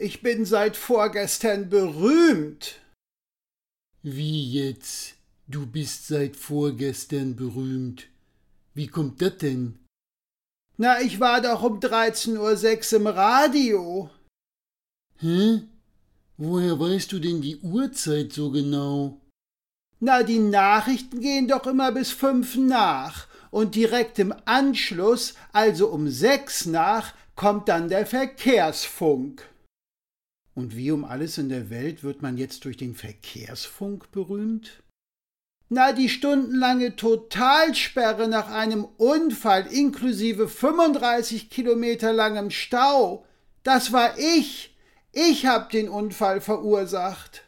Ich bin seit vorgestern berühmt. Wie jetzt? Du bist seit vorgestern berühmt. Wie kommt das denn? Na, ich war doch um 13.06 Uhr im Radio. Hä? Woher weißt du denn die Uhrzeit so genau? Na, die Nachrichten gehen doch immer bis fünf nach und direkt im Anschluss, also um sechs nach, kommt dann der Verkehrsfunk. Und wie um alles in der Welt wird man jetzt durch den Verkehrsfunk berühmt? Na, die stundenlange Totalsperre nach einem Unfall inklusive 35 Kilometer langem Stau, das war ich. Ich hab den Unfall verursacht.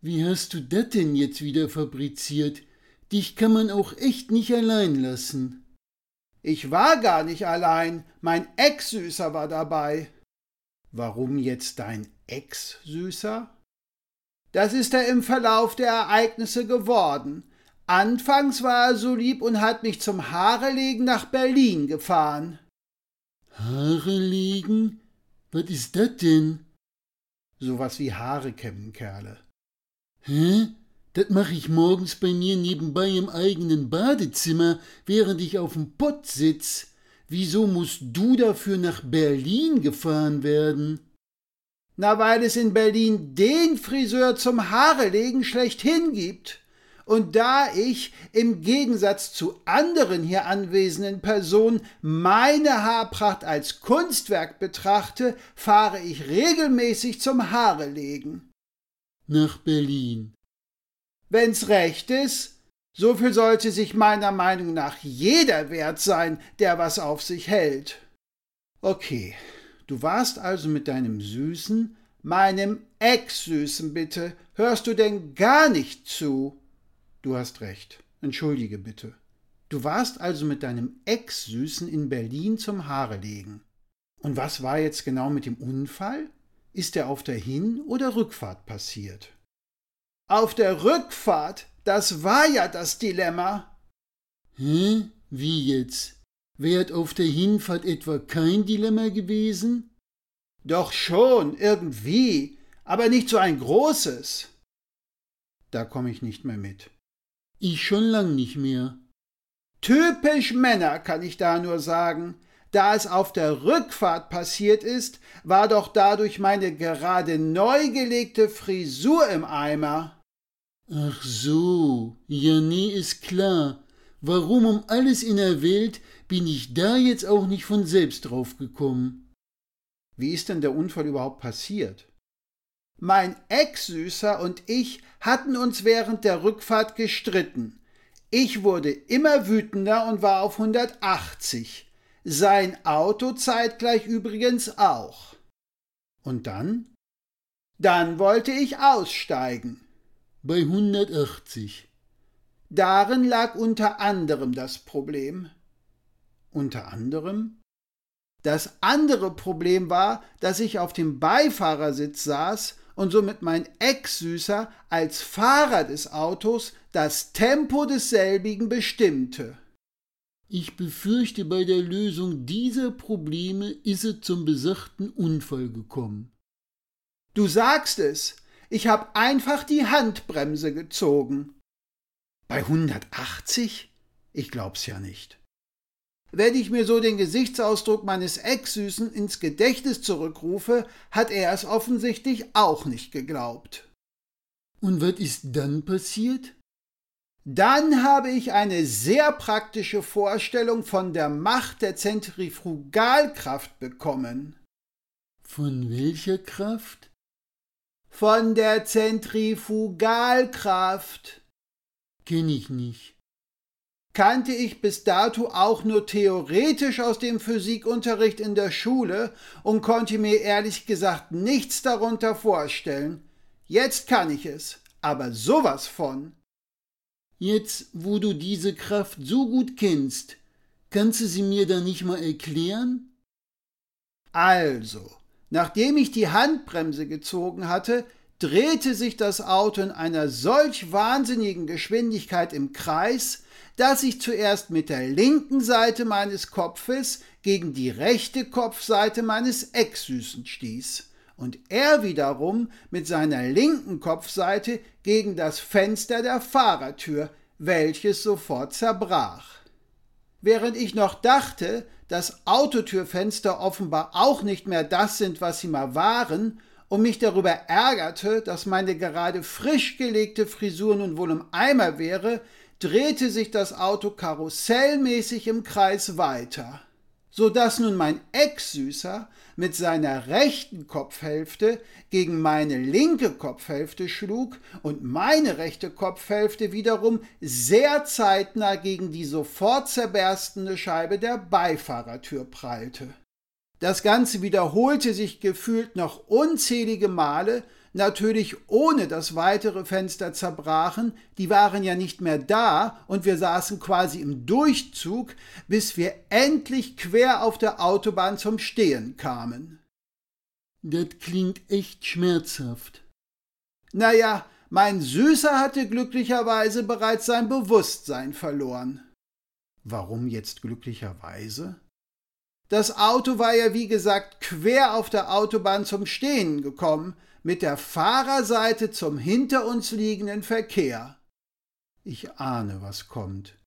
Wie hast du das denn jetzt wieder fabriziert? Dich kann man auch echt nicht allein lassen. Ich war gar nicht allein, mein Ex-Süßer war dabei. Warum jetzt dein Ex-Süßer? Das ist er im Verlauf der Ereignisse geworden. Anfangs war er so lieb und hat mich zum Haarelegen nach Berlin gefahren. Haarelegen? Was ist das denn? Sowas wie Haare kämmen, Kerle. Hä? Das mache ich morgens bei mir nebenbei im eigenen Badezimmer, während ich auf dem Pott sitz. Wieso musst du dafür nach Berlin gefahren werden? Na, weil es in Berlin den Friseur zum Haarelegen schlechthin gibt. Und da ich im Gegensatz zu anderen hier anwesenden Personen meine Haarpracht als Kunstwerk betrachte, fahre ich regelmäßig zum Haarelegen. Nach Berlin. Wenn's recht ist, so viel sollte sich meiner Meinung nach jeder wert sein, der was auf sich hält. Okay, du warst also mit deinem Süßen, meinem Ex-Süßen bitte, hörst du denn gar nicht zu? Du hast recht, entschuldige bitte. Du warst also mit deinem Ex-Süßen in Berlin zum Haare legen. Und was war jetzt genau mit dem Unfall? Ist er auf der Hin- oder Rückfahrt passiert? Auf der Rückfahrt das war ja das Dilemma. Hä? Wie jetzt? Wärt auf der Hinfahrt etwa kein Dilemma gewesen? Doch schon, irgendwie, aber nicht so ein großes. Da komme ich nicht mehr mit. Ich schon lang nicht mehr. Typisch Männer, kann ich da nur sagen. Da es auf der Rückfahrt passiert ist, war doch dadurch meine gerade neu gelegte Frisur im Eimer. Ach so, ja nee, ist klar. Warum um alles in der Welt bin ich da jetzt auch nicht von selbst drauf gekommen? Wie ist denn der Unfall überhaupt passiert? Mein Ex-Süßer und ich hatten uns während der Rückfahrt gestritten. Ich wurde immer wütender und war auf 180. Sein Auto zeitgleich übrigens auch. Und dann? Dann wollte ich aussteigen bei 180. Darin lag unter anderem das Problem. Unter anderem? Das andere Problem war, dass ich auf dem Beifahrersitz saß und somit mein Ex-Süßer als Fahrer des Autos das Tempo desselbigen bestimmte. Ich befürchte, bei der Lösung dieser Probleme ist es zum besagten Unfall gekommen. Du sagst es, ich habe einfach die Handbremse gezogen. Bei 180? Ich glaub's ja nicht. Wenn ich mir so den Gesichtsausdruck meines Ex-Süßen ins Gedächtnis zurückrufe, hat er es offensichtlich auch nicht geglaubt. Und was ist dann passiert? Dann habe ich eine sehr praktische Vorstellung von der Macht der Zentrifugalkraft bekommen. Von welcher Kraft? Von der Zentrifugalkraft. Kenn ich nicht. Kannte ich bis dato auch nur theoretisch aus dem Physikunterricht in der Schule und konnte mir ehrlich gesagt nichts darunter vorstellen. Jetzt kann ich es, aber sowas von. Jetzt, wo du diese Kraft so gut kennst, kannst du sie mir dann nicht mal erklären? Also, Nachdem ich die Handbremse gezogen hatte, drehte sich das Auto in einer solch wahnsinnigen Geschwindigkeit im Kreis, dass ich zuerst mit der linken Seite meines Kopfes gegen die rechte Kopfseite meines Ex-Süßen stieß und er wiederum mit seiner linken Kopfseite gegen das Fenster der Fahrertür, welches sofort zerbrach. Während ich noch dachte, dass Autotürfenster offenbar auch nicht mehr das sind, was sie mal waren, und mich darüber ärgerte, dass meine gerade frisch gelegte Frisur nun wohl im Eimer wäre, drehte sich das Auto karussellmäßig im Kreis weiter so dass nun mein Ex-Süßer mit seiner rechten Kopfhälfte gegen meine linke Kopfhälfte schlug und meine rechte Kopfhälfte wiederum sehr zeitnah gegen die sofort zerberstende Scheibe der Beifahrertür prallte. Das Ganze wiederholte sich gefühlt noch unzählige Male, natürlich ohne dass weitere Fenster zerbrachen, die waren ja nicht mehr da und wir saßen quasi im Durchzug, bis wir endlich quer auf der Autobahn zum Stehen kamen. Das klingt echt schmerzhaft. Naja, mein Süßer hatte glücklicherweise bereits sein Bewusstsein verloren. Warum jetzt glücklicherweise? Das Auto war ja wie gesagt quer auf der Autobahn zum Stehen gekommen, mit der Fahrerseite zum hinter uns liegenden Verkehr. Ich ahne, was kommt.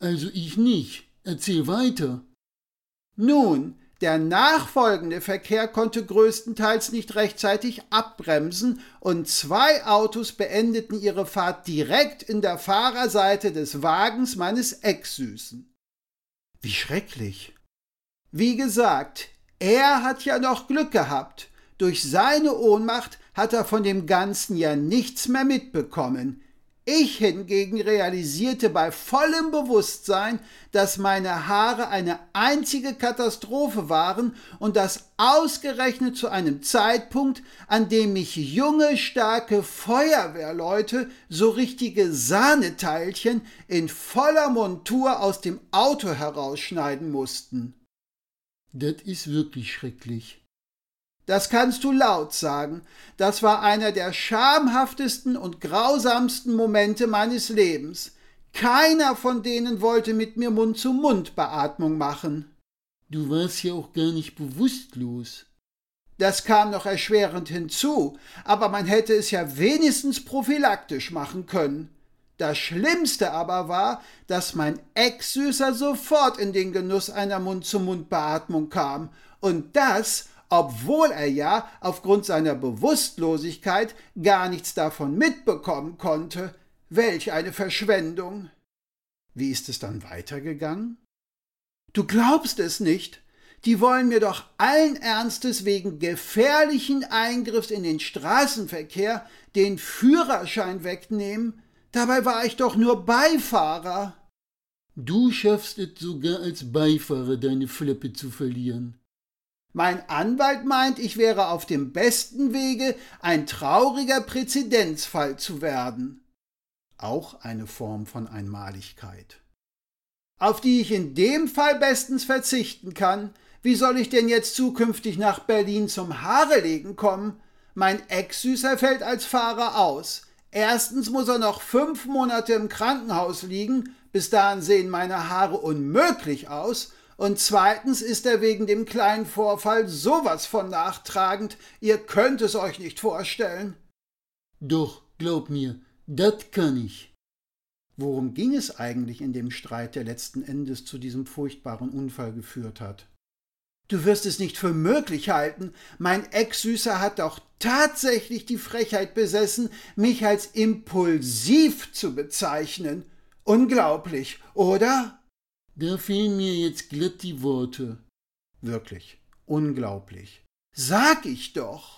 Also ich nicht. Erzähl weiter. Nun, der nachfolgende Verkehr konnte größtenteils nicht rechtzeitig abbremsen und zwei Autos beendeten ihre Fahrt direkt in der Fahrerseite des Wagens meines Ex-Süßen. Wie schrecklich. Wie gesagt, er hat ja noch Glück gehabt. Durch seine Ohnmacht hat er von dem Ganzen ja nichts mehr mitbekommen. Ich hingegen realisierte bei vollem Bewusstsein, dass meine Haare eine einzige Katastrophe waren und das ausgerechnet zu einem Zeitpunkt, an dem mich junge, starke Feuerwehrleute so richtige Sahneteilchen in voller Montur aus dem Auto herausschneiden mussten. Das ist wirklich schrecklich. Das kannst du laut sagen. Das war einer der schamhaftesten und grausamsten Momente meines Lebens. Keiner von denen wollte mit mir Mund-zu-Mund-Beatmung machen. Du warst ja auch gar nicht bewusstlos. Das kam noch erschwerend hinzu, aber man hätte es ja wenigstens prophylaktisch machen können. Das Schlimmste aber war, dass mein Ex-Süßer sofort in den Genuss einer Mund-zu-Mund-Beatmung kam. Und das, obwohl er ja aufgrund seiner Bewusstlosigkeit gar nichts davon mitbekommen konnte. Welch eine Verschwendung. Wie ist es dann weitergegangen? Du glaubst es nicht. Die wollen mir doch allen Ernstes wegen gefährlichen Eingriffs in den Straßenverkehr den Führerschein wegnehmen. Dabei war ich doch nur Beifahrer. Du schaffst es sogar als Beifahrer deine Flippe zu verlieren. Mein Anwalt meint, ich wäre auf dem besten Wege, ein trauriger Präzedenzfall zu werden. Auch eine Form von Einmaligkeit. Auf die ich in dem Fall bestens verzichten kann. Wie soll ich denn jetzt zukünftig nach Berlin zum Haarelegen kommen? Mein Ex-Süßer fällt als Fahrer aus. Erstens muss er noch fünf Monate im Krankenhaus liegen, bis dahin sehen meine Haare unmöglich aus, und zweitens ist er wegen dem kleinen Vorfall sowas von nachtragend, ihr könnt es euch nicht vorstellen. Doch, glaub mir, das kann ich. Worum ging es eigentlich in dem Streit, der letzten Endes zu diesem furchtbaren Unfall geführt hat? Du wirst es nicht für möglich halten. Mein Ex-Süßer hat doch tatsächlich die Frechheit besessen, mich als impulsiv zu bezeichnen. Unglaublich, oder? Da fehlen mir jetzt glatt die Worte. Wirklich, unglaublich. Sag ich doch.